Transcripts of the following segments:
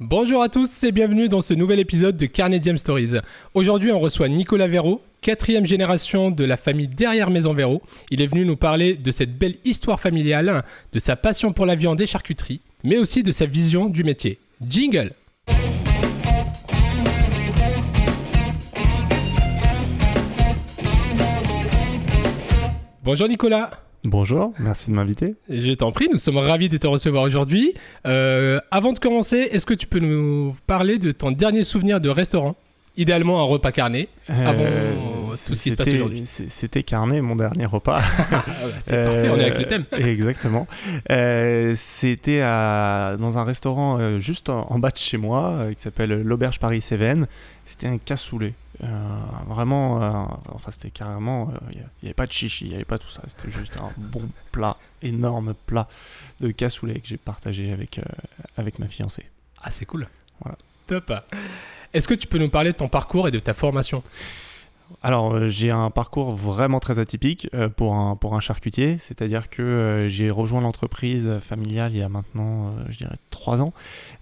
Bonjour à tous et bienvenue dans ce nouvel épisode de Carnet Diem Stories. Aujourd'hui, on reçoit Nicolas Véraud, quatrième génération de la famille derrière Maison Véraud. Il est venu nous parler de cette belle histoire familiale, de sa passion pour la viande et charcuterie, mais aussi de sa vision du métier. Jingle Bonjour Nicolas Bonjour, merci de m'inviter. Je t'en prie, nous sommes ravis de te recevoir aujourd'hui. Euh, avant de commencer, est-ce que tu peux nous parler de ton dernier souvenir de restaurant? Idéalement un repas carné, avant Euh, tout ce qui se passe aujourd'hui. C'était carné, mon dernier repas. Ah c'est parfait, on est avec le thème. Exactement. Euh, C'était dans un restaurant euh, juste en, en bas de chez moi, euh, qui s'appelle l'Auberge Paris-Cévennes. C'était un cassoulet. Euh, vraiment, euh, enfin c'était carrément, euh, il n'y avait pas de chichi, il n'y avait pas tout ça. C'était juste un bon plat, énorme plat de cassoulet que j'ai partagé avec, euh, avec ma fiancée. Ah, c'est cool. Voilà. Top. Est-ce que tu peux nous parler de ton parcours et de ta formation? Alors, euh, j'ai un parcours vraiment très atypique euh, pour, un, charcutier, c'est-à-dire que euh, j'ai rejoint l'entreprise familiale il y a maintenant, je dirais, trois ans.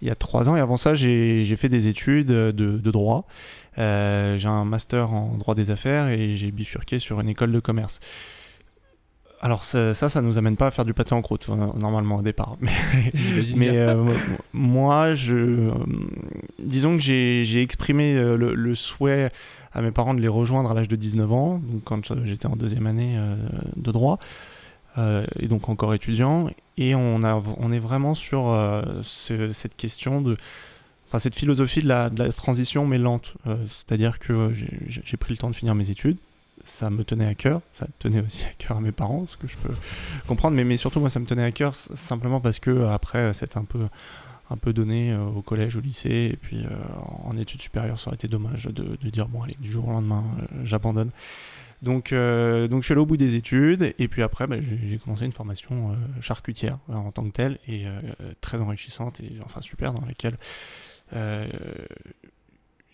Il y a trois ans, et avant ça, j'ai fait des études de, droit. J'ai un master en droit des affaires et j'ai bifurqué sur une école de commerce. Alors ça, ça, ça nous amène pas à faire du pâté en croûte, euh, normalement au départ. Mais euh, mo- moi, je, euh, disons que j'ai exprimé euh, le, le souhait à mes parents de les rejoindre à l'âge de 19 ans, donc quand j'étais en deuxième année de droit, euh, et donc encore étudiant. Et on, a, on est vraiment sur euh, ce- cette question de. Enfin, cette philosophie de la, de la transition, mais lente. C'est-à-dire que j'ai pris le temps de finir mes études. Ça me tenait à cœur. Ça tenait aussi à cœur à mes parents, ce que je peux comprendre. Mais, mais surtout, moi, ça me tenait à cœur simplement parce que euh, après, c'est un peu un peu donné euh, au collège, au lycée, et puis euh, en études supérieures, ça aurait été dommage de, dire bon allez, du jour au lendemain, euh, j'abandonne. Donc, euh, donc je suis allé au bout des études, et puis après, bah, j'ai commencé une formation euh, charcutière euh, en tant que telle, et euh, très enrichissante, et enfin super, dans laquelle euh,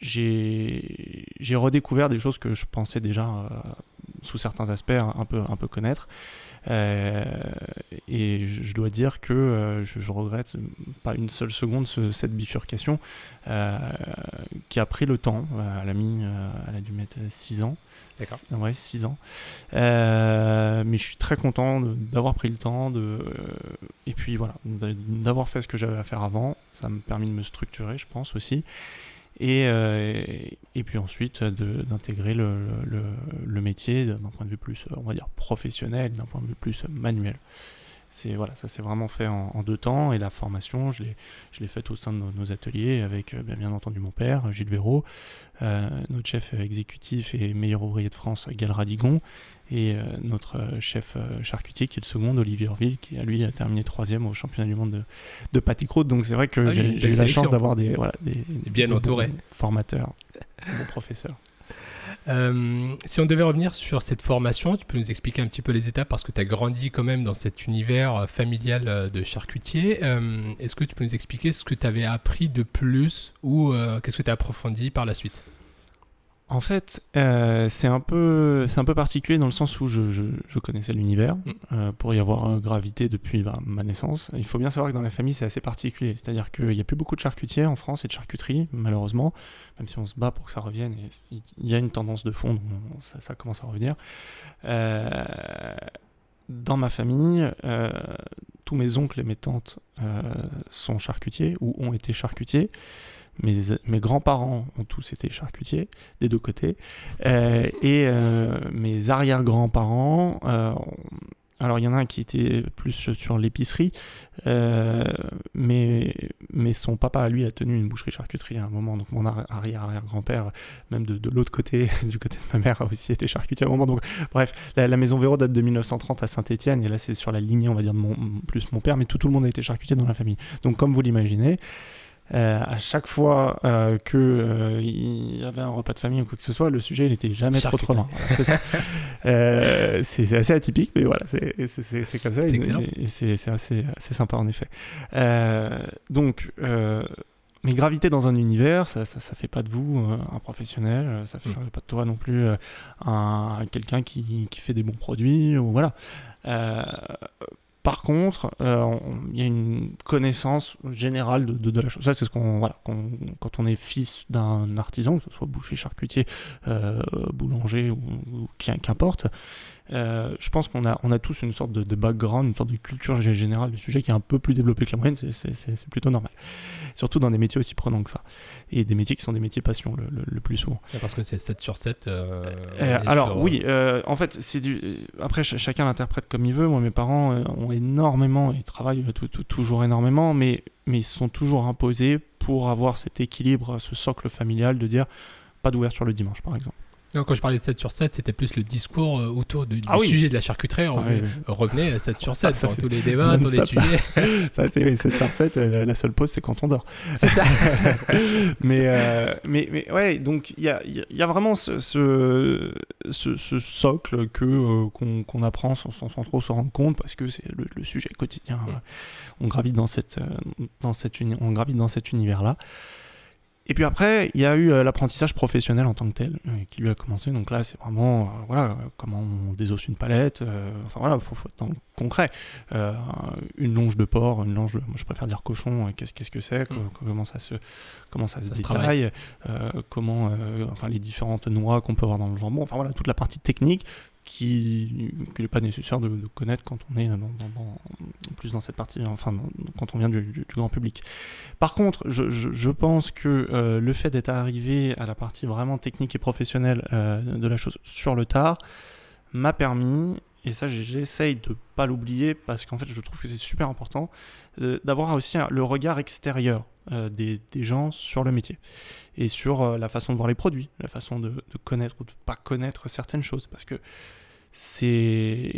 j'ai redécouvert des choses que je pensais déjà, euh, sous certains aspects, un peu, un peu connaître. Euh, et je, je dois dire que euh, je, je regrette pas une seule seconde ce- cette bifurcation qui a pris le temps. Elle a, mis, elle a dû mettre 6 ans. D'accord. Ouais, 6 ans. Mais je suis très content d'avoir pris le temps. De, et puis voilà, d'a- d'avoir fait ce que j'avais à faire avant. Ça m'a permis de me structurer, je pense aussi. Et, euh, et puis ensuite d'intégrer le, le- le métier d'un point de vue plus, on va dire, professionnel, d'un point de vue plus manuel. C'est voilà, ça s'est vraiment fait en, en deux temps et la formation, je l'ai, je l'ai faite au sein de nos, nos ateliers avec euh, bien, bien entendu mon père, Gilles Véraud, euh, notre chef exécutif et meilleur ouvrier de France, Gal Radigon, et euh, notre euh, chef euh, charcutier qui est le second, Olivier Orville, qui a lui a terminé troisième au championnat du monde de, de pâté croûte. Donc c'est vrai que Ah oui, j'ai, eu la chance d'avoir des, voilà, des, bien des formateurs, bons professeurs. Euh, si on devait revenir sur cette formation, tu peux nous expliquer un petit peu les étapes parce que tu as grandi quand même dans cet univers euh, familial euh, de charcutier. Est-ce que tu peux nous expliquer ce que tu avais appris de plus ou qu'est-ce que tu as approfondi par la suite? En fait, euh, c'est un peu, c'est un peu particulier dans le sens où je, je- je connaissais l'univers Mm. euh, pour y avoir euh, gravité depuis bah, ma naissance. Il faut bien savoir que dans la famille, c'est assez particulier. C'est-à-dire qu'il n'y a plus beaucoup de charcutiers en France et de charcuterie, malheureusement, même si on se bat pour que ça revienne. Il y a une tendance de fond, ça, ça commence à revenir. Euh, dans ma famille, tous mes oncles et mes tantes sont charcutiers ou ont été charcutiers. Mes, grands-parents ont tous été charcutiers des deux côtés. Euh, et euh, mes arrière-grands-parents, euh, alors il y en a un qui était plus sur l'épicerie, mais, mais son papa, lui, a tenu une boucherie-charcuterie à un moment. Donc mon arri- arrière-arrière-grand-père, même de, l'autre côté, du côté de ma mère, a aussi été charcutier à un moment. Donc bref, la, maison Véro date de 1930 à Saint-Étienne, et là c'est sur la lignée, on va dire, de plus mon père, mais tout, tout le monde a été charcutier dans la famille. Donc comme vous l'imaginez, euh, à chaque fois euh, que euh, y avait un repas de famille ou quoi que ce soit, le sujet n'était jamais trop trop loin. Voilà, c'est assez atypique, mais voilà, c'est comme ça. C'est assez, assez sympa en effet. Donc, mais graviter dans un univers, ça, ça, ça fait pas de vous euh, un professionnel, ça fait Mm. pas de toi non plus euh, un, quelqu'un qui, qui fait des bons produits, ou voilà. Euh, Par contre, euh, il y a une connaissance générale de, la chose. Ça, c'est ce qu'on. Voilà, quand on est fils d'un artisan, que ce soit boucher, charcutier, euh, boulanger ou, ou qu'importe, euh, je pense qu'on a, on a tous une sorte de, background, une sorte de culture générale du sujet qui est un peu plus développée que la moyenne, c'est plutôt normal. Surtout dans des métiers aussi prenants que ça. Et des métiers qui sont des métiers passion le, plus souvent. parce que c'est 7 sur 7. Euh, euh, alors oui, en fait, c'est du... après chacun l'interprète comme il veut. Moi, mes parents ont énormément, ils travaillent toujours énormément, mais, mais ils sont toujours imposés pour avoir cet équilibre, ce socle familial de dire pas d'ouverture le dimanche, par exemple quand je parlais de 7 sur 7, c'était plus le discours euh, autour du, ah sujet de la charcuterie. Ah revenait à 7 sur 7 dans tous les débats, tous les sujets. Ça, c'est 7 sur 7, euh, la seule pause, c'est quand on dort. C'est ça. mais, euh, mais, mais ouais, donc il y a, y a, vraiment ce, ce, ce, socle que, qu'on, apprend sans, sans, trop se rendre compte parce que c'est le, sujet quotidien. Mm. On gravite dans, cette, dans, cette on gravite dans cet univers-là. Et puis après, il y a eu euh, l'apprentissage professionnel en tant que tel euh, qui lui a commencé. Donc là, c'est vraiment euh, voilà comment on désosse une palette. enfin voilà, faut, faut être dans le concret. une longe de porc, une longe, de, moi je préfère dire cochon. Qu'est-ce qu'est-ce que c'est mm. Comment ça se comment ça, se détaille Comment enfin les différentes noix qu'on peut avoir dans le jambon. Enfin voilà toute la partie technique qui n'est pas nécessaire de, connaître quand on est plus dans cette partie, enfin quand on vient du, grand public. Par contre, je, je, pense que euh, le fait d'être arrivé à la partie vraiment technique et professionnelle euh, de la chose sur le tard m'a permis, et ça j'essaye de pas l'oublier parce qu'en fait je trouve que c'est super important, euh, d'avoir aussi le regard extérieur des, des, gens sur le métier et sur la façon de voir les produits, la façon de, connaître ou de pas connaître certaines choses. Parce que c'est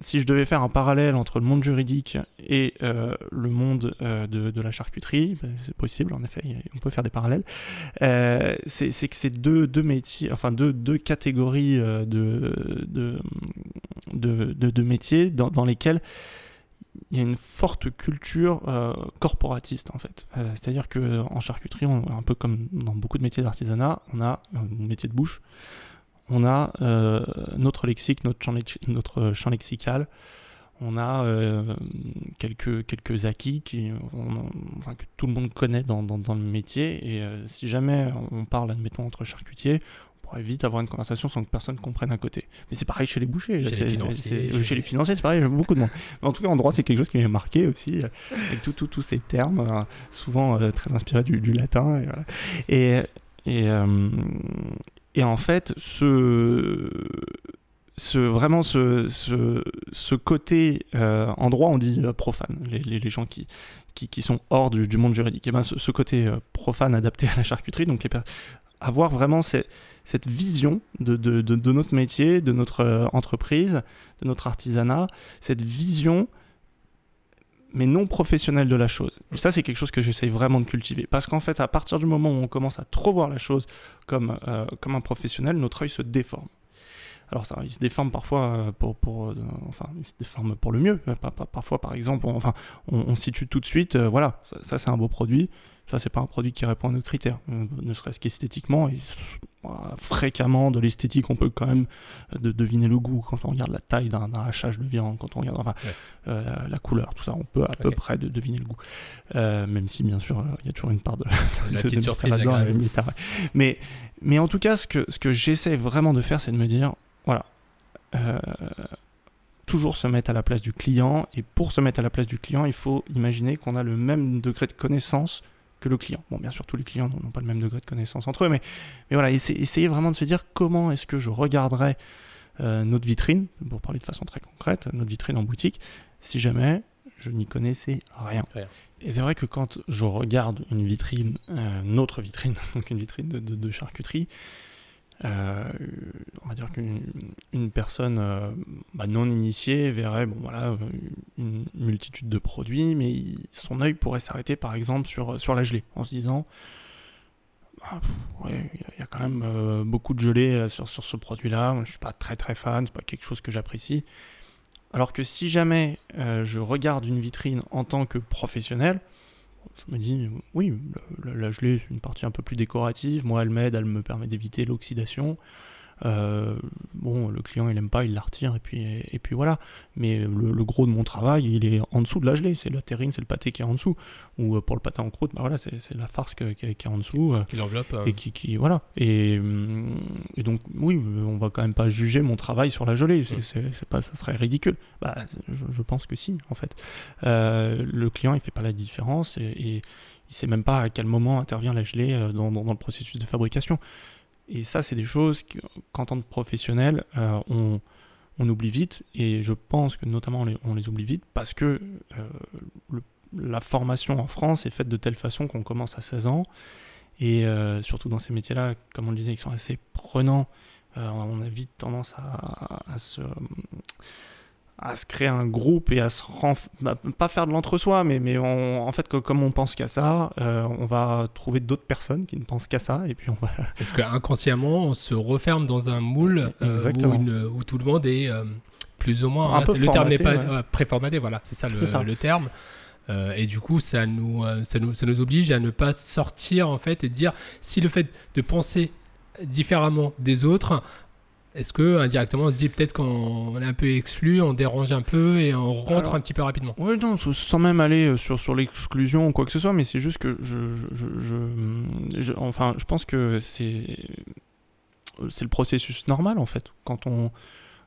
si je devais faire un parallèle entre le monde juridique et euh, le monde euh, de, la charcuterie, ben, c'est possible en effet, on peut faire des parallèles, euh, c'est que c'est deux, métiers, enfin deux, catégories de, métiers dans, dans, lesquels il y a une forte culture corporatiste en fait. C'est-à-dire qu'en charcuterie, un peu comme dans beaucoup de métiers d'artisanat, on a un métier de bouche on a euh, notre lexique, notre champ, lexical, on a euh, quelques, quelques acquis qui, que tout le monde connaît dans, le métier. Et euh, si jamais on parle, admettons, entre charcutiers, pourrait vite avoir une conversation sans que personne comprenne à côté. Mais c'est pareil chez les bouchers. Chez, les financiers, chez... les financiers, c'est pareil, beaucoup de monde. Mais en tout cas, en droit, c'est quelque chose qui m'a marqué aussi, avec tous ces termes, souvent très inspirés du, latin. Et, et, et en fait, ce, ce, vraiment ce, ce, ce côté, euh, en droit on dit euh, profane, les, les, gens qui, qui, qui, sont hors du, du monde juridique, et ben ce, côté euh, profane adapté à la charcuterie, donc les, avoir vraiment cette, vision de, notre métier, de notre entreprise, de notre artisanat, cette vision mais non professionnel de la chose. Et ça, c'est quelque chose que j'essaye vraiment de cultiver. Parce qu'en fait, à partir du moment où on commence à trop voir la chose comme, euh, un professionnel, notre œil se déforme. Alors ça, il se déforme parfois euh, pour, euh, enfin, il se déforme pour le mieux. Parfois, par exemple, on, enfin, on, situe tout de suite, voilà, ça c'est un beau produit, ça, c'est pas un produit qui répond à nos critères, euh, ne serait-ce qu'esthétiquement. Et fréquemment, de l'esthétique, on peut quand même euh, deviner le goût quand on regarde la taille d'un hachage de viande, quand on regarde enfin, euh, la couleur, tout ça, on peut à peu près de, deviner le goût. même si, bien sûr, il y a toujours une part de, la petite surprise mais, mais en tout cas, ce que, ce que j'essaie vraiment de faire, c'est de me dire, voilà toujours se mettre à la place du client. Et pour se mettre à la place du client, il faut imaginer qu'on a le même degré de connaissance que le client. Bon, bien sûr, tous les clients n'ont pas le même degré de connaissance entre eux, mais, mais voilà, essayez vraiment de se dire comment est-ce que je regarderai euh, notre vitrine, pour parler de façon très concrète, notre vitrine en boutique, si jamais je n'y connaissais rien. Et c'est vrai que quand je regarde une vitrine, euh, notre vitrine, donc une vitrine de charcuterie, euh, on va dire qu'une personne euh, bah, non initiée verrait bon, voilà, une multitude de produits, mais son œil pourrait s'arrêter par exemple sur, sur la gelée, en se disant ah, il y, a quand même euh, beaucoup de gelée sur, sur ce produit-là, je suis pas très très fan, c'est pas quelque chose que j'apprécie. Alors que si jamais je regarde une vitrine en tant que professionnel, je me dis, oui, la, gelée, c'est une partie un peu plus décorative. Moi, elle m'aide, elle me permet d'éviter l'oxydation. Euh, bon, le client il aime pas, il la retire et puis, et, puis voilà. Mais le, gros de mon travail, il est en dessous de la gelée. C'est la terrine, c'est le pâté qui est en dessous. Ou euh, pour le pâté en croûte, bah voilà, c'est la farce qui, est en dessous. qui l'enveloppe. Et qui, qui, voilà. Et, et, donc, oui, on va quand même pas juger mon travail sur la gelée. C'est pas, ça serait ridicule. Bah, je, pense que si, en fait. le client, il fait pas la différence et, et il sait même pas à quel moment intervient la gelée dans, dans, dans le processus de fabrication. Et ça, c'est des choses qu'en tant que professionnel, euh, on, oublie vite. Et je pense que notamment on les, oublie vite parce que euh, la formation en France est faite de telle façon qu'on commence à 16 ans. Et euh, surtout dans ces métiers-là, comme on le disait, qui sont assez prenants, on a vite tendance à se à se créer un groupe et à se bah, pas faire de l'entre-soi, mais, mais en fait, comme on pense qu'à ça, euh, on va trouver d'autres personnes qui ne pensent qu'à ça, et puis on va. Est-ce qu'inconsciemment, on se referme dans un moule euh, où, tout le monde est euh, plus ou moins. Un hein, le terme n'est pas préformaté, voilà, c'est ça, le, terme. et du coup, ça nous, ça, nous, ça nous oblige à ne pas sortir en fait et dire si le fait de penser différemment des autres est-ce que indirectement on se dit peut-être qu'on est un peu exclu, on dérange un peu et on rentre un petit peu rapidement? Oui, non, sans même aller euh, sur, sur l'exclusion ou quoi que ce soit, mais c'est juste que je, je, je, enfin, je pense que c'est c'est le processus normal en fait. Quand on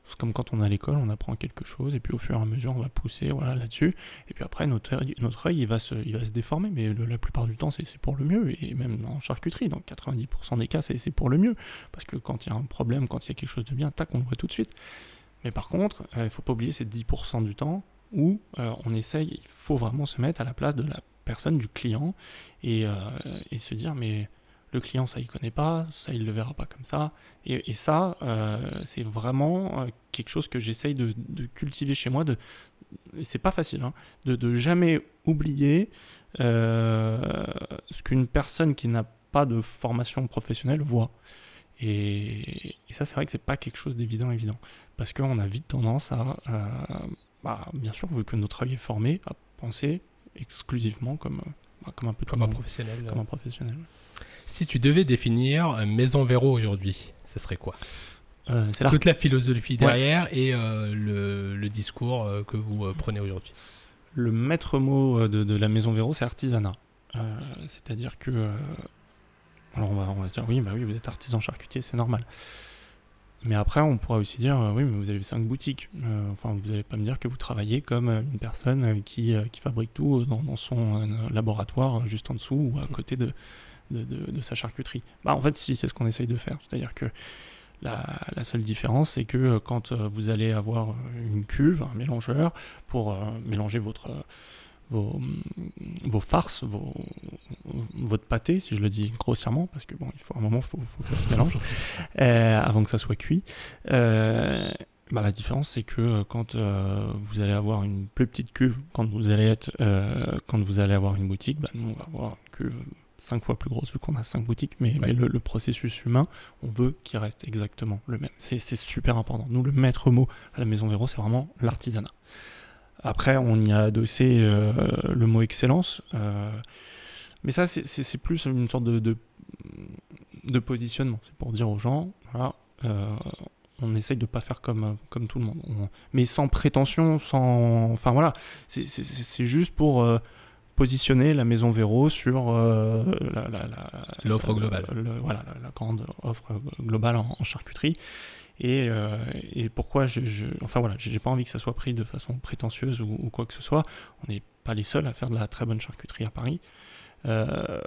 c'est comme quand on est à l'école, on apprend quelque chose, et puis au fur et à mesure, on va pousser là-dessus. Et puis après, notre œil, notre œil il, va se, il va se déformer, mais la plupart du temps, c'est pour le mieux. Et même en charcuterie, dans 90% des cas, c'est pour le mieux. Parce que quand il y a un problème, quand il y a quelque chose de bien, tac, on le voit tout de suite. Mais par contre, euh, il ne faut pas oublier ces 10% du temps où euh, on essaye, il faut vraiment se mettre à la place de la personne, du client, et, euh, et se dire, mais le client, ça, il connaît pas, ça, il le verra pas comme ça. Et, ça, euh, c'est vraiment euh, quelque chose que j'essaye de, cultiver chez moi. De, c'est pas facile, hein, de, jamais oublier euh, ce qu'une personne qui n'a pas de formation professionnelle voit. Et, ça, c'est vrai que c'est pas quelque chose d'évident, évident. Parce qu'on a vite tendance à, bah, bien sûr, vu que notre œil est formé, à penser exclusivement comme, comme un peu comme un professionnel. Comme un professionnel. Si tu devais définir Maison Véro aujourd'hui, ce serait quoi? Euh, Toute la philosophie derrière et euh, le, discours euh, que vous prenez aujourd'hui. Le maître mot de, la Maison Véro, c'est artisanat. C'est-à-dire que. alors on va, on va, dire, oui, bah oui, vous êtes artisan charcutier, c'est normal. Mais après, on pourra aussi dire, oui, mais vous avez cinq boutiques. enfin, vous n'allez pas me dire que vous travaillez comme une personne qui, qui fabrique tout dans, dans son laboratoire juste en dessous ou à côté de, de, sa charcuterie. Bah, en fait, si, c'est ce qu'on essaye de faire. C'est-à-dire que la, seule différence, c'est que euh, quand euh, vous allez avoir euh, une cuve, un mélangeur, pour mélanger votre, vos, vos farces, vos, votre pâté, si je le dis grossièrement, parce que bon, il faut un moment, il faut, que ça se mélange, avant que ça soit cuit. bah, la différence, c'est que quand vous allez avoir une plus petite cuve, quand vous allez être, quand vous allez avoir une boutique, bah, nous on va avoir une cuve cinq fois plus grosse vu qu'on a cinq boutiques, mais, le, processus humain, on veut qu'il reste exactement le même. C'est super important. Nous, le maître mot à la Maison Véro, c'est vraiment l'artisanat. Après, on y a adossé euh, le mot excellence, euh, mais ça, c'est plus une sorte de, de, positionnement. C'est pour dire aux gens, voilà, euh, on essaye de pas faire comme, comme tout le monde. mais sans prétention, sans. Enfin voilà, c'est juste pour positionner la maison Véro sur euh, l'offre globale. voilà, la, grande offre globale en, charcuterie. Et, euh, et pourquoi je, enfin voilà, j'ai pas envie que ça soit pris de façon prétentieuse ou, quoi que ce soit. On n'est pas les seuls à faire de la très bonne charcuterie à Paris. Euh,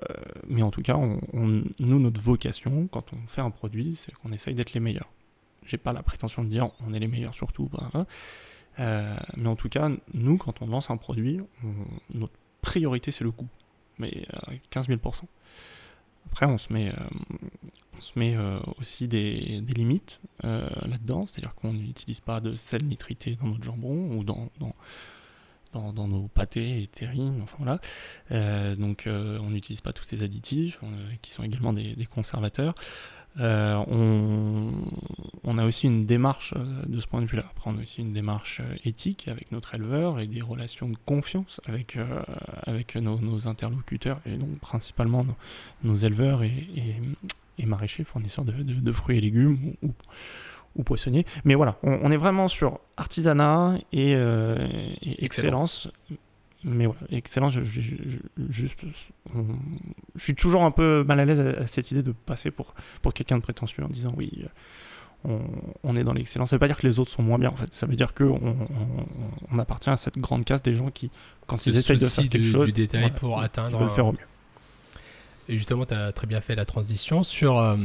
mais en tout cas, nous, notre vocation, quand on fait un produit, c'est qu'on essaye d'être les meilleurs. J'ai pas la prétention de dire on est les meilleurs surtout, mais en tout cas, nous, quand on lance un produit, notre priorité, c'est le coût, mais à 15 000 Après, on se met, euh, se met euh, aussi des, limites euh, là-dedans, c'est-à-dire qu'on n'utilise pas de sel nitrité dans notre jambon ou dans, dans, dans, nos pâtés et terrines, enfin voilà. donc on n'utilise pas tous ces additifs qui sont également des, des conservateurs. Euh, on, a aussi une démarche euh, de ce point de vue-là. Après, on a aussi une démarche euh, éthique avec notre éleveur et des relations de confiance avec, avec nos, interlocuteurs et donc principalement nos, éleveurs et, et maraîchers, fournisseurs de, fruits et légumes ou, ou, poissonniers. Mais voilà, on, est vraiment sur artisanat et, excellence. Mais voilà, excellence, je, juste, je suis toujours un peu mal à l'aise à, à, cette idée de passer pour, pour quelqu'un de prétentieux en disant oui, on, est dans l'excellence. Ça veut pas dire que les autres sont moins bien, en fait. Ça veut dire qu'on on, appartient à cette grande caste des gens qui, quand ils essayent de faire quelque chose, du détail pour atteindre. le faire au mieux. Et justement, tu as très bien fait la transition sur euh,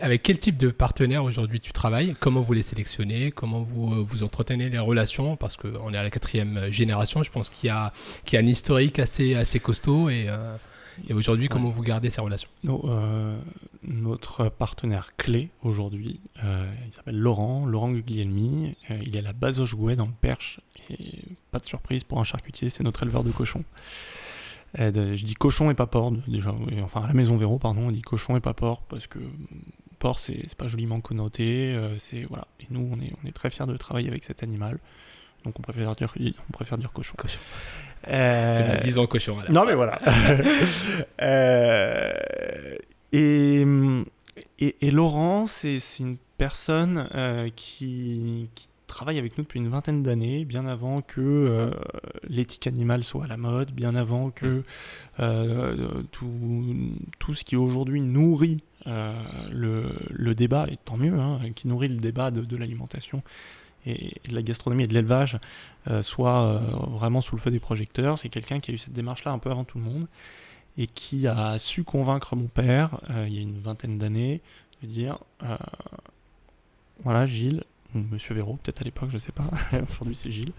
avec quel type de partenaire aujourd'hui tu travailles, comment vous les sélectionnez, comment vous, euh, vous entretenez les relations, parce qu'on est à la quatrième génération, je pense qu'il y, a, y a un historique assez, assez costaud et, euh, et aujourd'hui, comment vous gardez ces relations? Notre partenaire clé aujourd'hui, il s'appelle Laurent, Laurent Guglielmi. Il est à la base au jouet dans le Perche. Et pas de surprise pour un charcutier, c'est notre éleveur de cochons. Je dis cochon et pas porc, déjà. Enfin, à la maison Véro, pardon, on dit cochon et pas porc parce que porc, c'est pas joliment connoté. c'est voilà. Et nous, on est, on est très fiers de travailler avec cet animal. Donc on préfère dire, on préfère dire cochon. cochon. Euh... Disons cochon. Non, mais voilà. euh... et, et, Laurent, c'est une personne euh, qui, qui, travaille avec nous depuis une vingtaine d'années, bien avant que euh, l'éthique animale soit à la mode, bien avant que euh, tout, tout, ce qui aujourd'hui nourrit le, le, débat, et tant mieux, hein, qui nourrit le débat de, de l'alimentation et, de la gastronomie et de l'élevage euh, soit euh, vraiment sous le feu des projecteurs. C'est quelqu'un qui a eu cette démarche-là un peu avant tout le monde et qui a su convaincre mon père euh, il y a une vingtaine d'années de dire voilà Gilles Monsieur Véro, peut-être à l'époque, je sais pas. Aujourd'hui, c'est Gilles.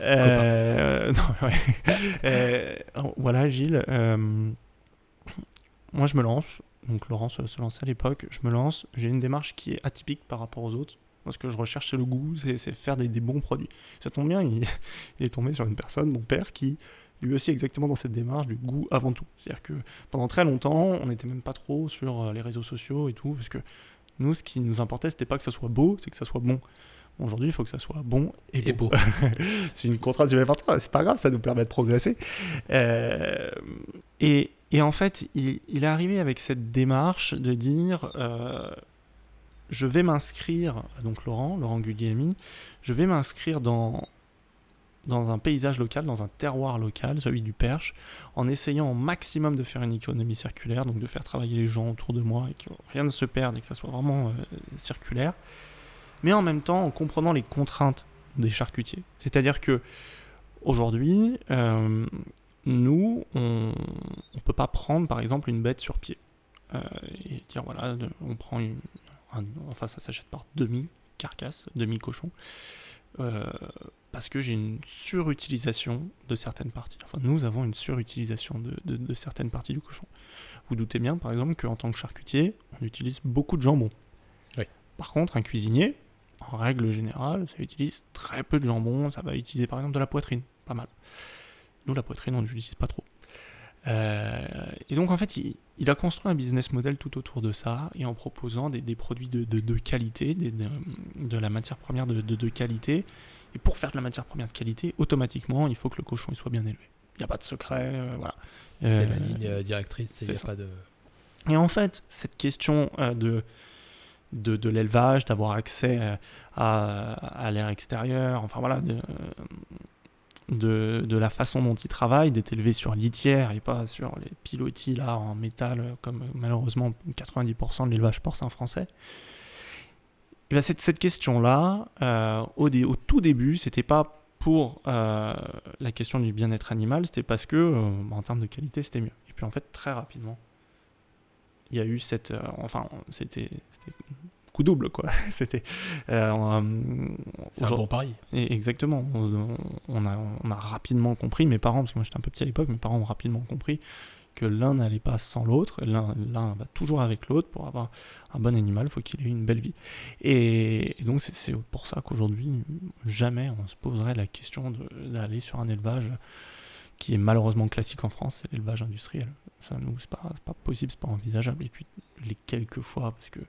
voilà, Gilles. moi, je me lance. Donc, Laurence se lançait à l'époque. Je me lance. J'ai une démarche qui est atypique par rapport aux autres. Ce que je recherche, c'est le goût, c'est faire des, bons produits. Ça tombe bien, il, est tombé sur une personne, mon père, qui lui aussi exactement dans cette démarche du goût avant tout. C'est-à-dire que pendant très longtemps, on n'était même pas trop sur euh, les réseaux sociaux et tout, parce que nous, ce qui nous importait, c'était pas que ça soit beau, c'est que ça soit bon. Aujourd'hui, il faut que ça soit bon et, beau. c'est une contrainte supplémentaire, c'est pas grave, ça nous permet de progresser. Euh, et, en fait, il, est arrivé avec cette démarche de dire euh, je vais m'inscrire, donc Laurent, Laurent Guglielmi, je vais m'inscrire dans, dans un paysage local, dans un terroir local, celui du Perche, en essayant au maximum de faire une économie circulaire, donc de faire travailler les gens autour de moi et que rien ne se perde et que ça soit vraiment euh, circulaire, mais en même temps en comprenant les contraintes des charcutiers. C'est-à-dire que aujourd'hui, euh, nous, on ne peut pas prendre par exemple une bête sur pied. Euh, et dire voilà, on prend une, enfin ça s'achète par demi-carcasse, demi-cochon, parce que j'ai une surutilisation de certaines parties. Enfin, nous avons une surutilisation de, certaines parties du cochon. Vous doutez bien, par exemple, qu'en tant que charcutier, on utilise beaucoup de jambon. Par contre, un cuisinier, en règle générale, ça utilise très peu de jambon, ça va utiliser par exemple de la poitrine, pas mal. Nous, la poitrine, on n'utilise pas trop. Euh, et donc en fait, il, a construit un business model tout autour de ça, et en proposant des, produits de, qualité, de, la matière première de, qualité. Et pour faire de la matière première de qualité, automatiquement, il faut que le cochon soit bien élevé. Il n'y a pas de secret, euh, voilà. C'est la euh, ligne directrice, il a pas de... Et en fait, cette question de, de, l'élevage, d'avoir accès à, à l'air extérieur, enfin voilà, de, de, la façon dont il travaille, d'être élevé sur litière et pas sur les pilotis là en métal, comme malheureusement 90% de l'élevage porcin français. Et ben cette, cette question-là, euh, au, au, tout début, c'était pas pour euh, la question du bien-être animal, c'était parce que euh, en termes de qualité, c'était mieux. Et puis en fait, très rapidement, il y a eu cette. enfin, c'était coup double quoi. C'était. C'est un bon pari. exactement. On, a, on a rapidement compris, mes parents, parce que moi j'étais un peu petit à l'époque, mes parents ont rapidement compris que l'un n'allait pas sans l'autre, l'un, va toujours avec l'autre. Pour avoir un bon animal, il faut qu'il ait une belle vie. Et, donc c'est, pour ça qu'aujourd'hui, jamais on se poserait la question d'aller sur un élevage qui est malheureusement classique en France, c'est l'élevage industriel. Ça, nous, c'est pas, pas possible, c'est pas envisageable. Et puis les quelques fois, parce que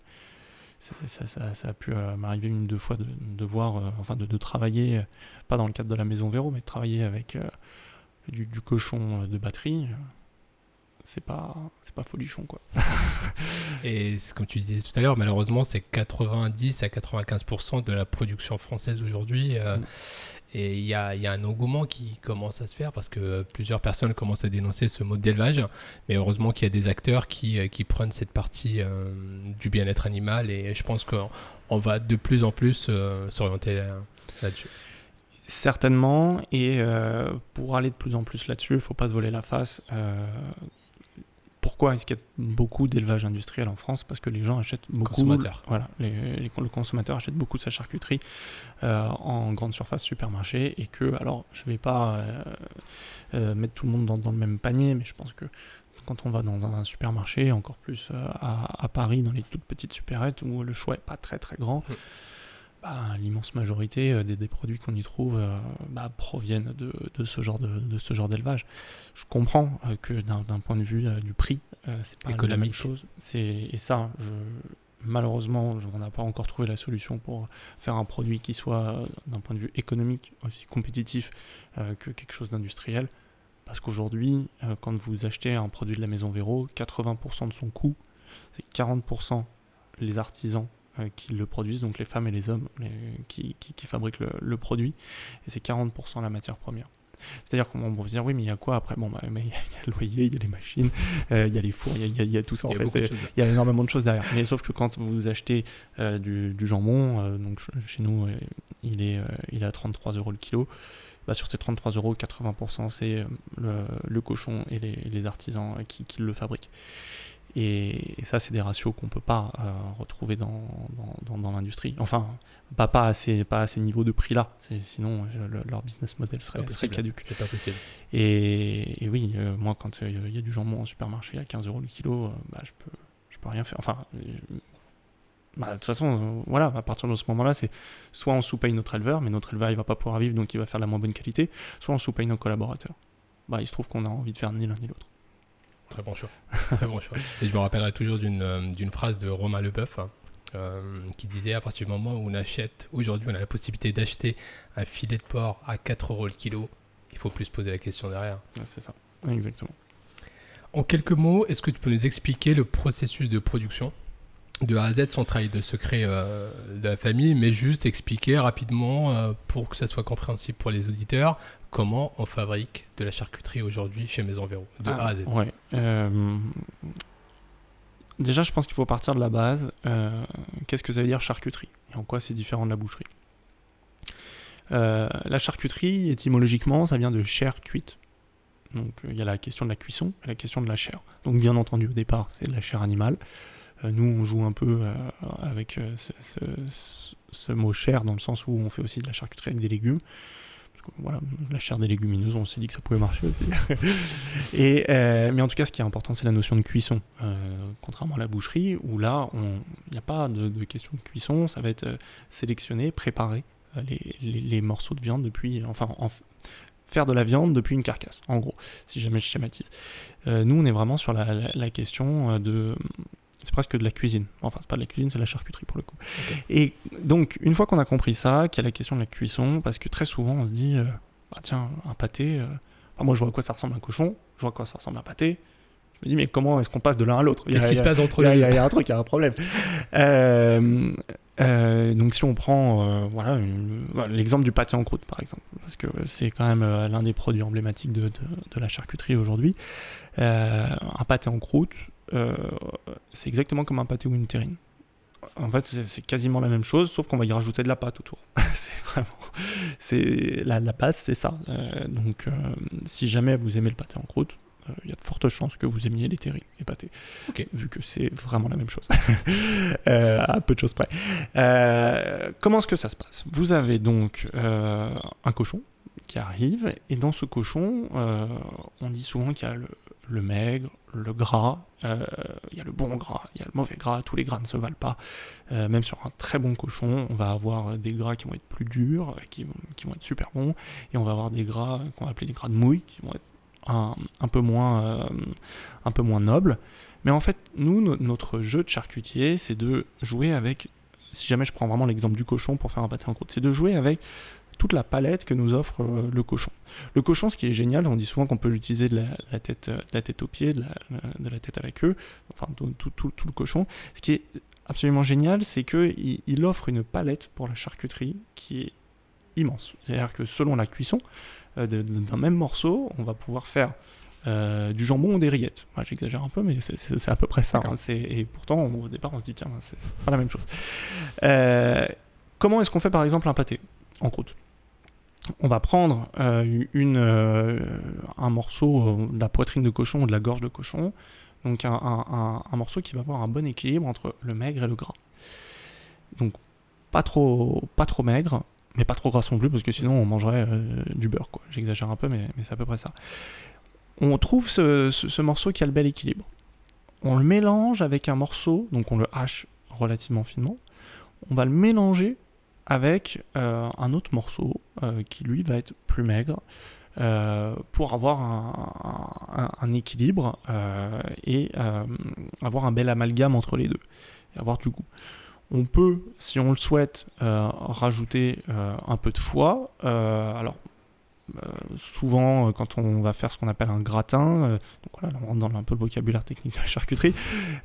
ça, a pu euh, m'arriver une ou deux fois de, voir, euh, enfin de, travailler, euh, pas dans le cadre de la maison Véro, mais de travailler avec du, cochon de batterie. C'est pas c'est pas folichon quoi. Et comme tu disais tout à l'heure, malheureusement, c'est 90 à 95% de la production française aujourd'hui. Euh, mm. Et il y a, y a, un engouement qui commence à se faire parce que plusieurs personnes commencent à dénoncer ce mode d'élevage. Mais heureusement qu'il y a des acteurs qui, euh, qui prennent cette partie euh, du bien-être animal. Et je pense qu'on va de plus en plus s'orienter là-dessus. Certainement, et pour aller de plus en plus là-dessus, il ne faut pas se voler la face. Pourquoi est-ce qu'il y a beaucoup d'élevage industriel en France? Parce que les gens achètent beaucoup. Consommateurs. Voilà, les, le consommateur achète beaucoup de sa charcuterie euh, en grande surface, supermarché, et que, alors, je ne vais pas euh, euh, mettre tout le monde dans, le même panier, mais je pense que quand on va dans un supermarché, encore plus à, Paris, dans les toutes petites supérettes où le choix n'est pas très très grand. Hum. Bah, l'immense majorité euh, des, produits qu'on y trouve euh, bah, proviennent de, ce genre de, ce genre d'élevage. Je comprends euh, que d'un point de vue du prix, c'est pas la même chose. et ça, je, malheureusement, on n'a pas encore trouvé la solution pour faire un produit qui soit d'un point de vue économique aussi compétitif que quelque chose d'industriel. Parce qu'aujourd'hui, quand vous achetez un produit de la maison Véro, 80% de son coût, c'est 40% les artisans qui le produisent, donc les femmes et les hommes qui, qui, fabriquent le, produit, et c'est 40% la matière première. C'est-à-dire qu'on va se dire, oui, mais il y a quoi après? Bon, bah, il y a le loyer, il y a les machines, euh, il y a les fours, il y, a, tout ça en fait. Il y a énormément de choses derrière. Mais sauf que quand vous achetez euh, du, jambon, donc chez nous, il, est, il est à 33 euros le kilo. Bah, sur ces 33 euros, 80% c'est le, cochon et les, les artisans qui, qui, le fabriquent. Et, ça, c'est des ratios qu'on ne peut pas euh, retrouver dans, dans, dans, l'industrie. Enfin, pas, pas, à ces, pas à ces niveaux de prix-là. Sinon, leur business model serait, caduque. C'est pas possible. Et, et oui, euh, moi, quand euh, il y a du jambon en supermarché à 15 euros le kilo, bah, je, peux, je peux rien faire. Enfin, bah, de toute façon, voilà, à partir de ce moment-là, c'est soit on sous-paye notre éleveur, mais notre éleveur, il va pas pouvoir vivre, donc il va faire de la moins bonne qualité, soit on sous-paye nos collaborateurs. Bah, il se trouve qu'on a envie de faire ni l'un ni l'autre. Très bon choix. Très bon choix. Et je me rappellerai toujours d'une euh, phrase de Romain Leboeuf hein, euh, qui disait à partir du moment où on achète, aujourd'hui on a la possibilité d'acheter un filet de porc à 4 euros le kilo, il faut plus se poser la question derrière. c'est ça, exactement. En quelques mots, est-ce que tu peux nous expliquer le processus de production? De A à Z sans trahir de secret euh, de la famille, mais juste expliquer rapidement pour que ça soit compréhensible pour les auditeurs comment on fabrique de la charcuterie aujourd'hui chez Maison Véro, de ah, A à Z ouais. Euh, déjà, je pense qu'il faut partir de la base. Euh, qu'est-ce que ça veut dire charcuterie Et en quoi c'est différent de la boucherie? Euh, La charcuterie, étymologiquement, ça vient de chair cuite. Donc il y a la question de la cuisson et la question de la chair. Donc bien entendu, au départ, c'est de la chair animale. Nous, on joue un peu avec ce, ce, mot chair dans le sens où on fait aussi de la charcuterie avec des légumes la chair des légumineuses, on s'est dit que ça pouvait marcher aussi. euh, mais en tout cas, ce qui est important, c'est la notion de cuisson. Euh, contrairement à la boucherie, où là, il n'y a pas de, question de cuisson, ça va être euh, sélectionner, préparer les, morceaux de viande depuis. Enfin, faire de la viande depuis une carcasse, en gros, si jamais je schématise. nous, on est vraiment sur la question de c'est presque de la cuisine. Enfin, c'est pas de la cuisine, c'est de la charcuterie pour le coup. Et donc, une fois qu'on a compris ça, qu'il y a la question de la cuisson, parce que très souvent on se dit, euh, bah, tiens, un pâté, euh, moi je vois à quoi ça ressemble un cochon, je vois à quoi ça ressemble un pâté. Je me dis, mais comment est-ce qu'on passe de l'un à l'autre? Qu'est-ce qui se passe entre les deux? Il y, a un truc, il y a un problème. Euh, donc, si on prend voilà, l'exemple du pâté en croûte, par exemple, parce que c'est quand même l'un des produits emblématiques de, de, de la charcuterie aujourd'hui. un pâté en croûte, euh, c'est exactement comme un pâté ou une terrine. En fait, c'est quasiment la même chose, sauf qu'on va y rajouter de la pâte autour. c'est vraiment, c'est la, la base, c'est ça. Euh, donc, euh, si jamais vous aimez le pâté en croûte, il y a de fortes chances que vous aimiez les terrines et pâtés, vu que c'est vraiment la même chose, à peu de choses près. comment est-ce que ça se passe? Vous avez donc un cochon arrive, et dans ce cochon, on dit souvent qu'il y a le, maigre, le gras, euh, il y a le bon gras, il y a le mauvais gras, tous les gras ne se valent pas. Euh, même sur un très bon cochon, on va avoir des gras qui vont être plus durs, qui, vont être super bons, et on va avoir des gras qu'on va des gras de mouille, qui vont être un, peu, moins, euh, un peu moins nobles. Mais en fait, nous, notre jeu de charcutier, c'est de jouer avec, si jamais je prends vraiment l'exemple du cochon pour faire un pâté en croûte, c'est de jouer avec toute la palette que nous offre euh, le cochon. Le cochon, ce qui est génial, on dit souvent qu'on peut l'utiliser de la, tête, de la tête aux pieds, de la, tête à la queue, enfin tout, tout, le cochon. Ce qui est absolument génial, c'est qu'il il offre une palette pour la charcuterie qui est immense. C'est-à-dire que selon la cuisson d'un même morceau, on va pouvoir faire euh, du jambon ou des rillettes. J'exagère un peu, mais c'est à peu près ça. Hein. Et pourtant, au départ, on se dit, tiens, c'est pas la même chose. Euh, comment est-ce qu'on fait, par exemple, un pâté en croûte? On va prendre euh, une, un morceau de la poitrine de cochon ou de la gorge de cochon, donc un, morceau qui va avoir un bon équilibre entre le maigre et le gras. Donc, pas trop, pas trop maigre, mais pas trop gras non plus, parce que sinon on mangerait du beurre. J'exagère un peu, mais, mais c'est à peu près ça on trouve ce, morceau qui a le bel équilibre. On le mélange avec un morceau, donc on le hache relativement finement. On va le mélanger avec euh, un autre morceau euh, qui lui va être plus maigre euh, pour avoir un, équilibre et avoir un bel amalgame entre les deux et avoir du goût. On peut, si on le souhaite, rajouter un peu de foie. alors, souvent, euh, quand on va faire ce qu'on appelle un gratin, euh, donc voilà, on rentre dans un peu le vocabulaire technique de la charcuterie,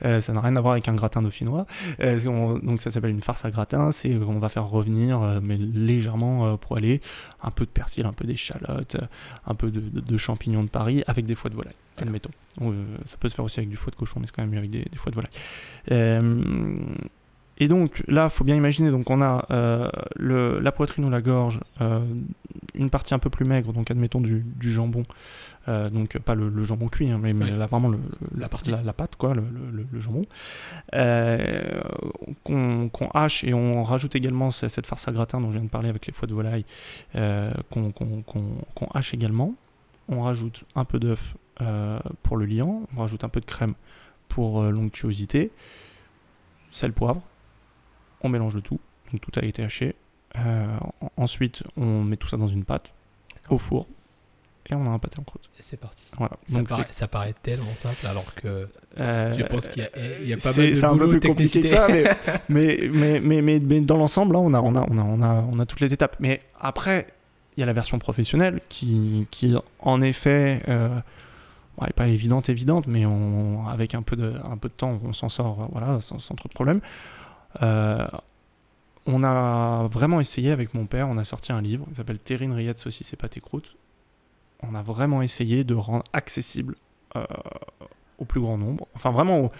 ça n'a rien à voir avec un gratin dauphinois. donc ça s'appelle une farce à gratin, c'est on va faire revenir, mais légèrement poêlé, un peu de persil, un peu d'échalote, un peu de, champignons de Paris, avec des foies de volaille, admettons. ça peut se faire aussi avec du foie de cochon, mais c'est quand même mieux avec des, des foies de volaille. Et donc là, il faut bien imaginer, donc on a euh, le, la poitrine ou la gorge, euh, une partie un peu plus maigre, donc admettons du, jambon, euh, donc pas le, jambon cuit, hein, mais, là vraiment le, la, partie. La, pâte, quoi, le, jambon, qu'on hache et on rajoute également cette farce à gratin dont je viens de parler avec les foies de volaille, qu'on hache également. On rajoute un peu d'œuf pour le liant, on rajoute un peu de crème pour l'onctuosité, sel, poivre on mélange le tout, donc tout a été haché. Euh, ensuite, on met tout ça dans une pâte, au four, et on a un pâté en croûte. Et c'est parti. Voilà. Ça, donc paraît, ça, paraît, tellement simple alors que euh, je pense qu'il y, a pas mal de C'est un peu plus compliqué que ça, mais, mais, mais, mais, dans l'ensemble, là, on a, on, a, on, a, on, a, on a toutes les étapes. Mais après, il y a la version professionnelle qui, qui en effet, euh, n'est pas évidente, évidente, mais on, avec un peu, de, un peu de temps, on s'en sort voilà, sans, sans, trop de problèmes. Euh, on a vraiment essayé avec mon père, on a sorti un livre qui s'appelle Terrine, rillettes, saucisses et pâté croûte. On a vraiment essayé de rendre accessible euh, au plus grand nombre, enfin vraiment,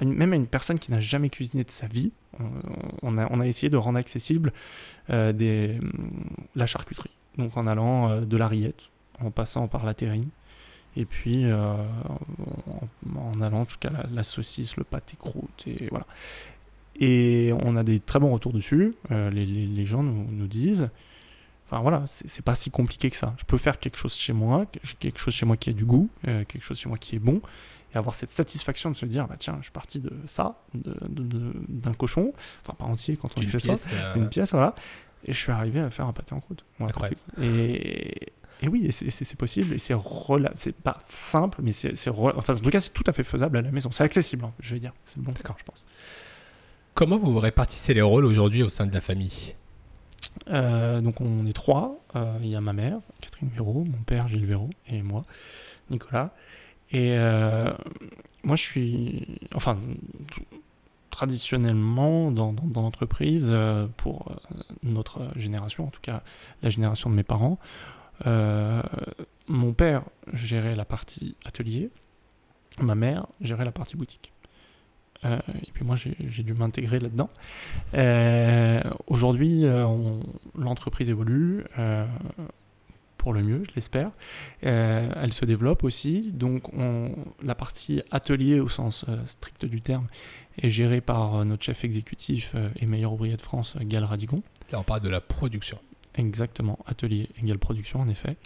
même à une personne qui n'a jamais cuisiné de sa vie, on, a, essayé de rendre accessible euh, la charcuterie. Donc en allant de la rillette, en passant par la terrine, et puis en, en, allant en tout cas la, la saucisse, le pâté croûte, et voilà. Et on a des très bons retours dessus. Euh, les, gens nous, disent, enfin voilà, c'est pas si compliqué que ça. Je peux faire quelque chose chez moi, quelque chose chez moi qui a du goût, euh, quelque chose chez moi qui est bon, et avoir cette satisfaction de se dire, bah tiens, je suis parti de ça, d'un cochon, enfin pas entier quand on dit ça, euh, une pièce, voilà, et je suis arrivé à faire un pâté en croûte. et, et oui, c'est possible, et c'est c'est pas simple, mais c'est enfin en tout cas c'est tout à fait faisable à la maison. C'est accessible, hein, je vais dire. C'est bon, d'accord, je pense. Comment vous répartissez les rôles aujourd'hui au sein de la famille? Euh, donc on est trois. Euh, il y a ma mère, Catherine Véraud, mon père Gilles Véraud et moi, Nicolas. Et euh, moi je suis, enfin traditionnellement dans, dans, l'entreprise pour notre génération, en tout cas la génération de mes parents, mon père gérait la partie atelier, ma mère gérait la partie boutique. Euh, et puis moi, j'ai dû m'intégrer là-dedans. Euh, aujourd'hui, euh, l'entreprise évolue pour le mieux, je l'espère. elle se développe aussi. Donc, on, la partie atelier au sens strict du terme est gérée par notre chef exécutif et meilleur ouvrier de France, Gal Radigon. Là, on parle de la production. Exactement, atelier égale production en effet.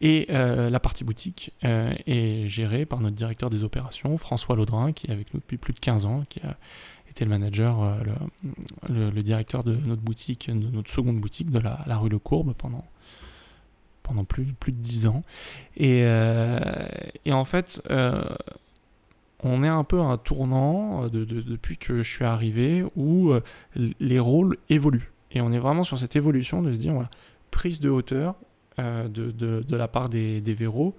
Et euh, la partie boutique euh, est gérée par notre directeur des opérations, François Laudrin, qui est avec nous depuis plus de 15 ans, qui a été le manager, euh, le, directeur de notre boutique, de notre seconde boutique de la, rue Le Courbe pendant, pendant plus, plus de 10 ans. Et, en fait, on est un peu à un tournant depuis que je suis arrivé où les rôles évoluent. Et on est vraiment sur cette évolution de se dire, voilà, prise de hauteur de, de, de, la part des, des Véros.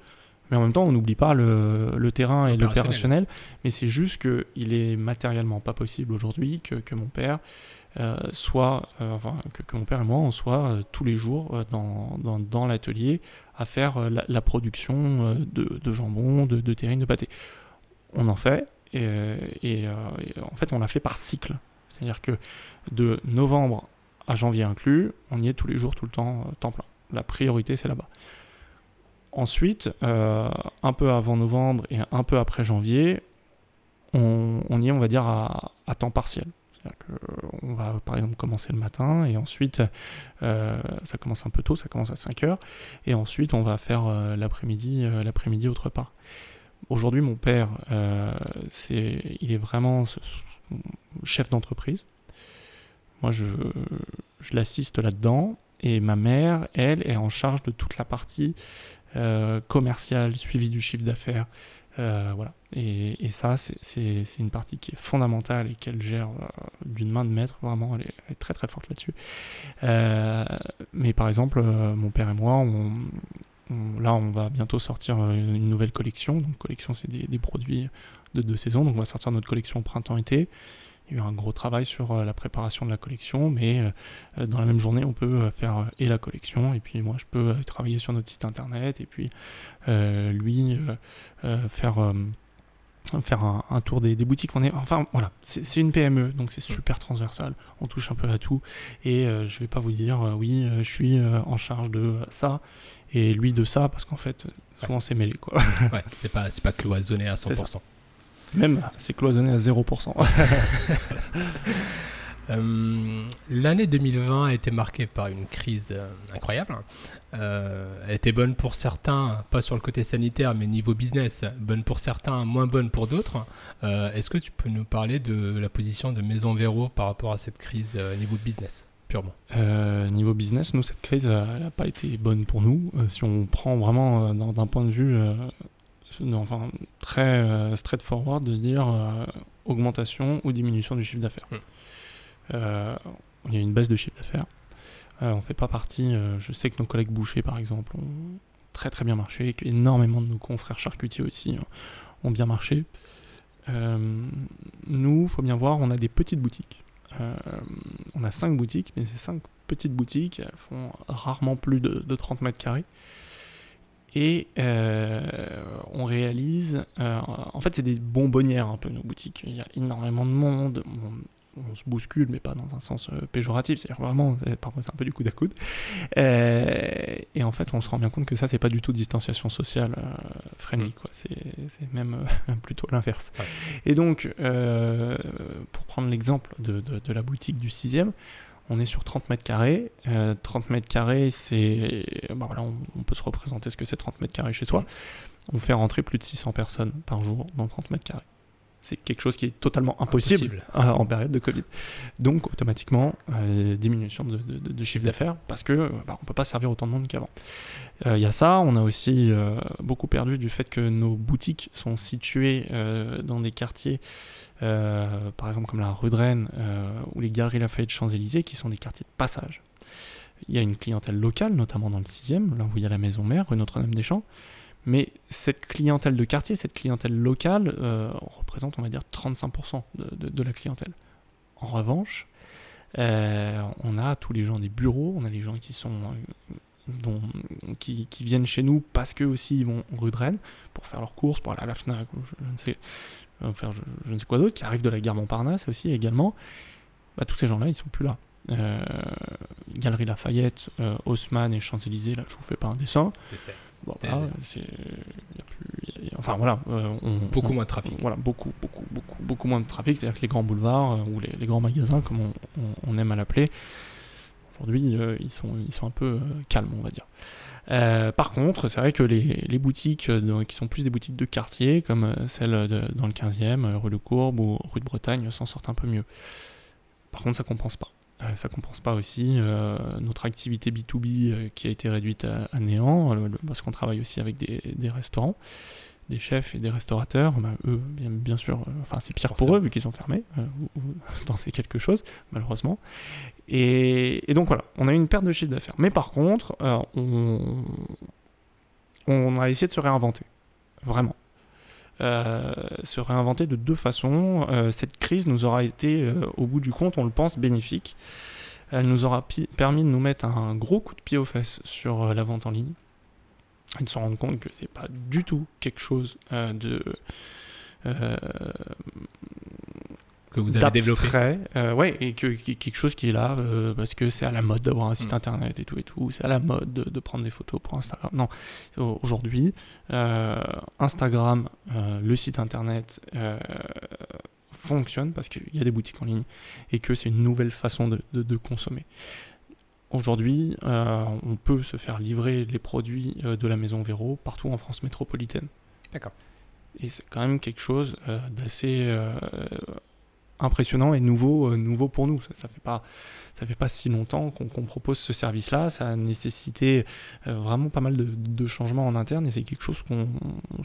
Mais en même temps, on n'oublie pas le, le, terrain et l'opérationnel. Mais c'est juste qu'il est matériellement pas possible aujourd'hui que, que, mon père euh, soit, euh, enfin, que, que, mon père et moi, on soit euh, tous les jours dans, dans, dans l'atelier à faire la, la, production de, de, jambon, de, de terrine, de pâté. On en fait, et, et, et en fait, on l'a fait par cycle. C'est-à-dire que de novembre à janvier inclus, on y est tous les jours, tout le temps, temps plein. La priorité, c'est là-bas. Ensuite, euh, un peu avant novembre et un peu après janvier, on, y est, on va dire, à, temps partiel. On va par exemple commencer le matin et ensuite euh, ça commence un peu tôt, ça commence à 5 heures et ensuite on va faire euh, l'après-midi euh, l'après-midi autre part. Aujourd'hui mon père euh, il est vraiment chef d'entreprise. Moi je l'assiste là-dedans et ma mère elle est en charge de toute la partie euh, commercial, suivi du chiffre d'affaires. Euh, voilà. Et, ça, c'est une partie qui est fondamentale et qu'elle gère euh, d'une main de maître. Vraiment, elle est, très très forte là-dessus. Mais par exemple, mon père et moi, là, on va bientôt sortir une, nouvelle collection. Donc, collection, c'est des, produits de deux saisons. Donc, on va sortir notre collection printemps-été. Il y a eu un gros travail sur euh, la préparation de la collection, mais euh, dans la même journée, on peut euh, faire et la collection, et puis moi, je peux travailler sur notre site internet, et puis lui faire faire un, un, tour des, des, boutiques. On est, enfin voilà, c'est une PME, donc c'est super transversal. On touche un peu à tout. Et euh, je vais pas vous dire, euh, oui, euh, je suis en charge de ça et lui de ça, parce qu'en fait, souvent ouais. c'est mêlé. quoi. ouais, c'est pas, pas cloisonné à 100%. Même, c'est cloisonné à 0%. euh, L'année 2020 a été marquée par une crise euh, incroyable. Euh, elle était bonne pour certains, pas sur le côté sanitaire, mais niveau business. Bonne pour certains, moins bonne pour d'autres. Euh, Est-ce que tu peux nous parler de la position de Maison Véro par rapport à cette crise niveau business purement? Niveau business, nous, cette crise, elle n'a pas été bonne pour nous. si on prend vraiment d'un point de vue enfin, très euh, straightforward de se dire euh, augmentation ou diminution du chiffre d'affaires. Mm. Euh, il y a une baisse de chiffre d'affaires. on ne fait pas partie. je sais que nos collègues bouchers, par exemple, ont très très bien marché, et qu'énormément de nos confrères charcutiers aussi ont bien marché. nous, il faut bien voir, on a des petites boutiques. on a cinq boutiques, mais ces cinq petites boutiques, elles font rarement plus de, de 30 mètres carrés. Et euh, on réalise, euh, en fait, c'est des bonbonnières un peu nos boutiques. Il y a énormément de monde. On, on se bouscule, mais pas dans un sens euh, péjoratif. C'est-à-dire vraiment, parfois c'est un peu du coude à coude. Et en fait, on se rend bien compte que ça, c'est pas du tout distanciation sociale friendly. Quoi. C'est, même plutôt l'inverse. Ouais. Et donc, pour prendre l'exemple de, de, de, la boutique du 6e, on est sur 30 mètres carrés. Euh, 30 mètres carrés, c'est. Bah voilà, on, on, peut se représenter ce que c'est 30 mètres carrés chez soi. On fait rentrer plus de 600 personnes par jour dans 30 mètres carrés. C'est quelque chose qui est totalement impossible, impossible. Euh, en période de Covid. Donc, automatiquement, euh, diminution de, de, de chiffre d'affaires parce que bah, on peut pas servir autant de monde qu'avant. Il euh, y a ça. On a aussi euh, beaucoup perdu du fait que nos boutiques sont situées euh, dans des quartiers euh, par exemple comme la rue de Rennes euh, ou les galeries Lafayette Champs-Élysées, qui sont des quartiers de passage. Il y a une clientèle locale, notamment dans le 6e, là où il y a la maison mère, rue Notre-Dame-des-Champs. Mais cette clientèle de quartier, cette clientèle locale, euh, représente, on va dire, 35% de, la clientèle. En revanche, euh, on a tous les gens des bureaux, on a les gens qui sont dont, qui, viennent chez nous parce qu'eux aussi ils vont rue de Rennes pour faire leurs courses, pour aller à la FNAC, je, je ne sais, ne quoi d'autre, qui arrivent de la gare Montparnasse aussi également, bah, tous ces gens-là, ils sont plus là. Euh, Galerie Lafayette, euh, Haussmann et Champs-Élysées, là, je vous fais pas un dessin. Bon, voilà, c'est, enfin voilà, euh, on, beaucoup on, moins de trafic. Voilà, beaucoup, beaucoup, beaucoup, beaucoup moins de trafic. C'est-à-dire que les grands boulevards ou les, les, grands magasins, comme on, on aime à l'appeler, aujourd'hui, ils sont, ils sont un peu calmes, on va dire. Euh, par contre, c'est vrai que les, les boutiques euh, qui sont plus des boutiques de quartier, comme celle de, dans le 15e, rue de Courbe ou rue de Bretagne, s'en sortent un peu mieux. Par contre, ça compense pas. Euh, ça compense pas aussi euh, notre activité B2B qui a été réduite à, à néant, parce qu'on travaille aussi avec des, des restaurants. des chefs et des restaurateurs, bah, eux, bien, bien sûr, euh, enfin c'est pire pour eux vu qu'ils sont fermés, euh, dans ces quelque chose, malheureusement. Et, et donc voilà, on a eu une perte de chiffre d'affaires. Mais par contre, euh, on, on a essayé de se réinventer, vraiment. Euh, se réinventer de deux façons. Euh, cette crise nous aura été, euh, au bout du compte, on le pense, bénéfique. Elle nous aura permis de nous mettre un gros coup de pied aux fesses sur la vente en ligne et de se rendre compte que c'est pas du tout quelque chose de Que vous avez développé. euh, ouais, et que, quelque chose qui est là euh, parce que c'est à la mode d'avoir un site Mm. internet et tout et tout, c'est à la mode de, de prendre des photos pour Instagram. Non, Au- aujourd'hui, euh, Instagram, euh, le site internet fonctionne parce qu'il y a des boutiques en ligne et que c'est une nouvelle façon de, de- de consommer. Aujourd'hui, on peut se faire livrer les produits de la maison Véro partout en France métropolitaine. D'accord. Et c'est quand même quelque chose d'assez impressionnant et nouveau, euh, nouveau pour nous. Ça, ça fait pas, ça fait pas si longtemps qu'on propose ce service-là. Ça a nécessité euh, vraiment pas mal de, de changements en interne et c'est quelque chose qu'on,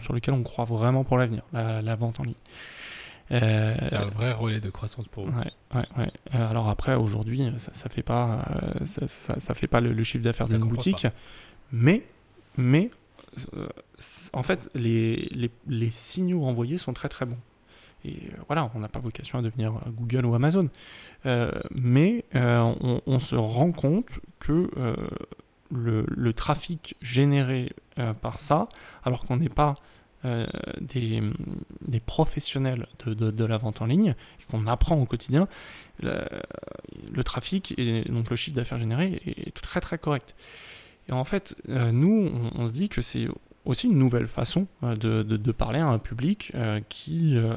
sur lequel on croit vraiment pour l'avenir, la, la vente en ligne. Euh, C'est un vrai relais de croissance pour vous. Ouais, ouais, ouais. Alors après, aujourd'hui, ça, ça fait pas, ça, ça- ça fait pas le, le chiffre d'affaires d'une boutique, mais, mais, en fait, les, les, les signaux envoyés sont très très bons. Et euh, voilà, on n'a pas vocation à devenir euh, Google ou Amazon, Euh, mais on, se rend compte que le, trafic généré par ça, alors qu'on n'est pas des, professionnels de, la vente en ligne, et qu'on apprend au quotidien, le, trafic et donc le chiffre d'affaires généré est très très correct. Et en fait, nous, on se dit que c'est aussi une nouvelle façon euh, de, de- de parler à un public euh, qui euh,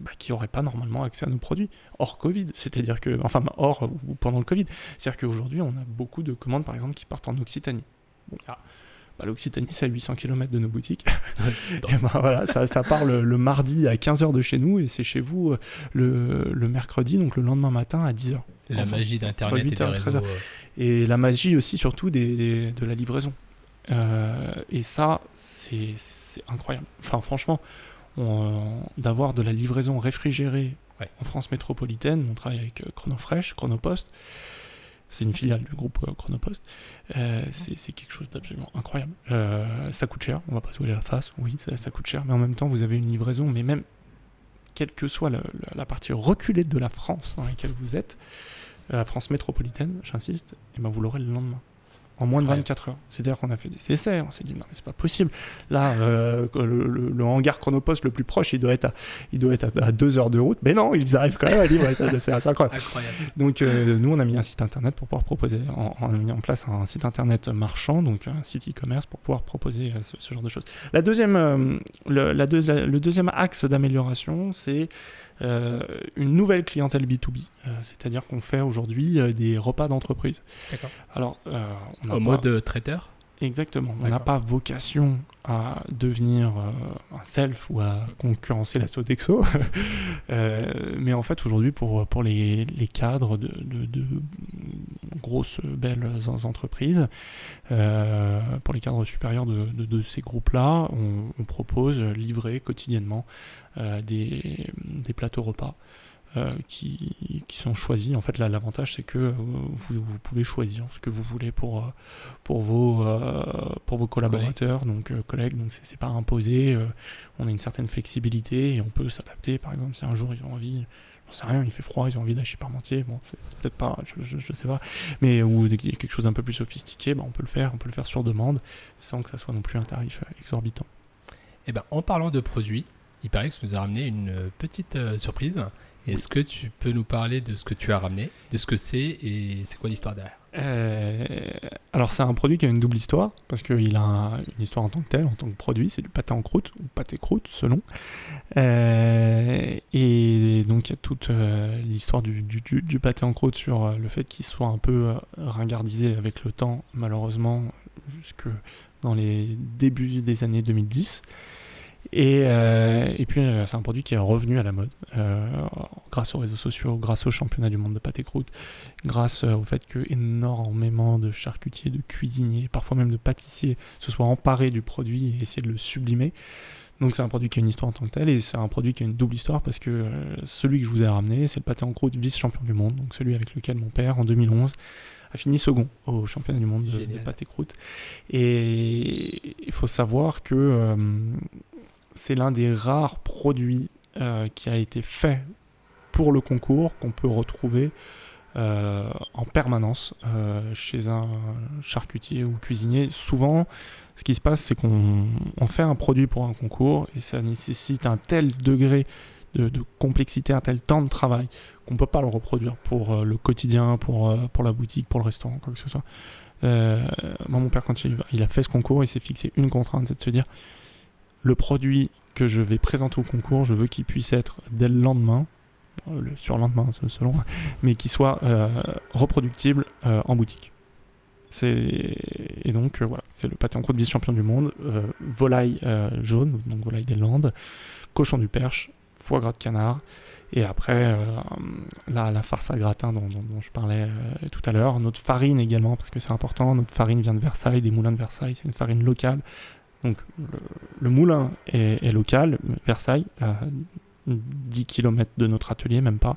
bah, qui n'aurait pas normalement accès à nos produits hors Covid. C'est-à-dire que, enfin, hors ou pendant le Covid. C'est-à-dire qu'aujourd'hui, on a beaucoup de commandes, par exemple, qui partent en Occitanie. Bon, Ah. bah, L'Occitanie, c'est à 800 km de nos boutiques. Et ben voilà, ça, ça part le, le mardi à 15h de chez nous et c'est chez vous le, le mercredi, donc le lendemain matin à 10h. La Enfin, magie d'Internet et 8 des heures, 13 réseaux. Et la magie aussi, surtout, des, des- de la livraison. Euh, et ça, c'est incroyable. Enfin, franchement, on- d'avoir de la livraison réfrigérée Ouais. en France métropolitaine, on travaille avec euh, Chronofresh, Chronopost. C'est une filiale du groupe euh, Chronopost. Euh, c'est quelque chose d'absolument incroyable. Euh, ça coûte cher, on va pas se voiler la face. Oui, ça, ça coûte cher, mais en même temps, vous avez une livraison, mais même quelle que soit la partie reculée de la France dans laquelle vous êtes, euh, la France métropolitaine, j'insiste, et ben vous l'aurez le lendemain. En moins de Ouais. 24 heures. C'est-à-dire qu'on a fait des essais, on s'est dit, non, mais c'est pas possible. Là, euh, le, le- le hangar Chronopost le plus proche, il doit être à, il doit être à, 2 heures de route. Mais non, ils arrivent quand même à livrer. C'est incroyable. Incroyable. Donc, euh, nous, on a mis un site internet pour pouvoir proposer. On, on a mis en place un site internet marchand, donc un site e-commerce pour pouvoir proposer euh, ce, ce genre de choses. La deuxième, le, la deux- la- le deuxième axe d'amélioration, c'est euh, une nouvelle clientèle B2B. Euh, C'est-à-dire qu'on fait aujourd'hui euh, des repas d'entreprise. D'accord. Alors, on Au pas- mode traiteur? Exactement. On n'a pas vocation à devenir euh, un self ou à concurrencer la Sodexo. Euh, mais en fait, aujourd'hui, pour, pour les, les cadres de, de- de grosses, belles en- entreprises, euh, pour les cadres supérieurs de, de- ces groupes-là, on, on propose livrer quotidiennement des, des plateaux repas. Euh, qui, qui sont choisis. En fait, là, l'avantage, c'est que euh, vous, vous pouvez choisir ce que vous voulez pour, euh, pour vos, euh, pour vos collaborateurs, donc collègues. Donc c'est pas imposé. on a une certaine flexibilité et on peut s'adapter. Par exemple, si un jour ils ont envie, j'en sais rien, il fait froid, ils ont envie d'acheter parmentier. Bon, peut-être pas, je, je, je sais pas. Mais ou quelque chose d'un peu plus sophistiqué, bah, on peut le faire. On peut le faire sur demande, sans que ça soit non plus un tarif exorbitant. Eh ben, en parlant de produits, il paraît que tu nous as ramené une euh, petite euh, surprise. Est-ce que tu peux nous parler de ce que tu as ramené, de ce que c'est et c'est quoi l'histoire derrière? Euh, alors c'est un produit qui a une double histoire parce qu'il a un- une histoire en tant que tel, en tant que produit, c'est du pâté en croûte ou pâté croûte selon. Et donc il y a toute l'histoire du, du- pâté en croûte sur le fait qu'il soit un peu ringardisé avec le temps, malheureusement jusque dans les débuts des années 2010. Et, euh, et puis euh, c'est un produit qui est revenu à la mode. Euh, grâce aux réseaux sociaux, grâce au championnat du monde de pâte et croûte, grâce au fait que énormément de charcutiers, de cuisiniers, parfois même de pâtissiers se soient emparés du produit et essaient de le sublimer. Donc c'est un produit qui a une histoire en tant que tel et c'est un produit qui a une double histoire parce que celui que je vous ai ramené, c'est le pâté en croûte vice-champion du monde, donc celui avec lequel mon père en 2011 a fini second au championnat du monde de, de pâté croûte. Et il faut savoir que c'est l'un des rares produits euh, qui a été fait pour le concours qu'on peut retrouver en permanence chez un charcutier ou cuisinier. Souvent, ce qui se passe, c'est qu'on fait un produit pour un concours et ça nécessite un tel degré de, complexité, un tel temps de travail qu'on ne peut pas le reproduire pour euh, le quotidien, pour, euh, pour la boutique, pour le restaurant, quoi que ce soit. Euh, moi, mon père, quand il, il, a fait ce concours, il s'est fixé une contrainte, c'est de se dire le produit que je vais présenter au concours, je veux qu'il puisse être dès le lendemain, le surlendemain selon, mais qu'il soit reproductible en boutique. Et donc, euh, voilà, c'est le pâté en croûte vice-champion du monde, euh, volaille euh, jaune, donc volaille des Landes, cochon du Perche, foie gras de canard, et après, la, farce à gratin dont, je parlais tout à l'heure, notre farine également, parce que c'est important, notre farine vient de Versailles, des moulins de Versailles, c'est une farine locale. Donc le, moulin est, local, Versailles, à 10 km de notre atelier, même pas,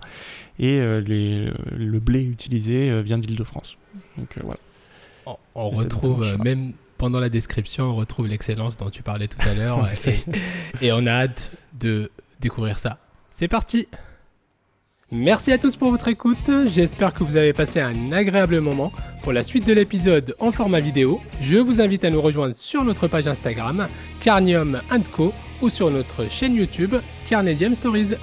et le blé utilisé vient d'Île-de-France. Donc voilà on, retrouve, euh, même pendant la description, on retrouve l'excellence dont tu parlais tout à l'heure. et, on a hâte de découvrir ça. C'est parti Merci à tous pour votre écoute, j'espère que vous avez passé un agréable moment. Pour la suite de l'épisode en format vidéo, je vous invite à nous rejoindre sur notre page Instagram, Carnium Co, ou sur notre chaîne YouTube, Carnedium Stories.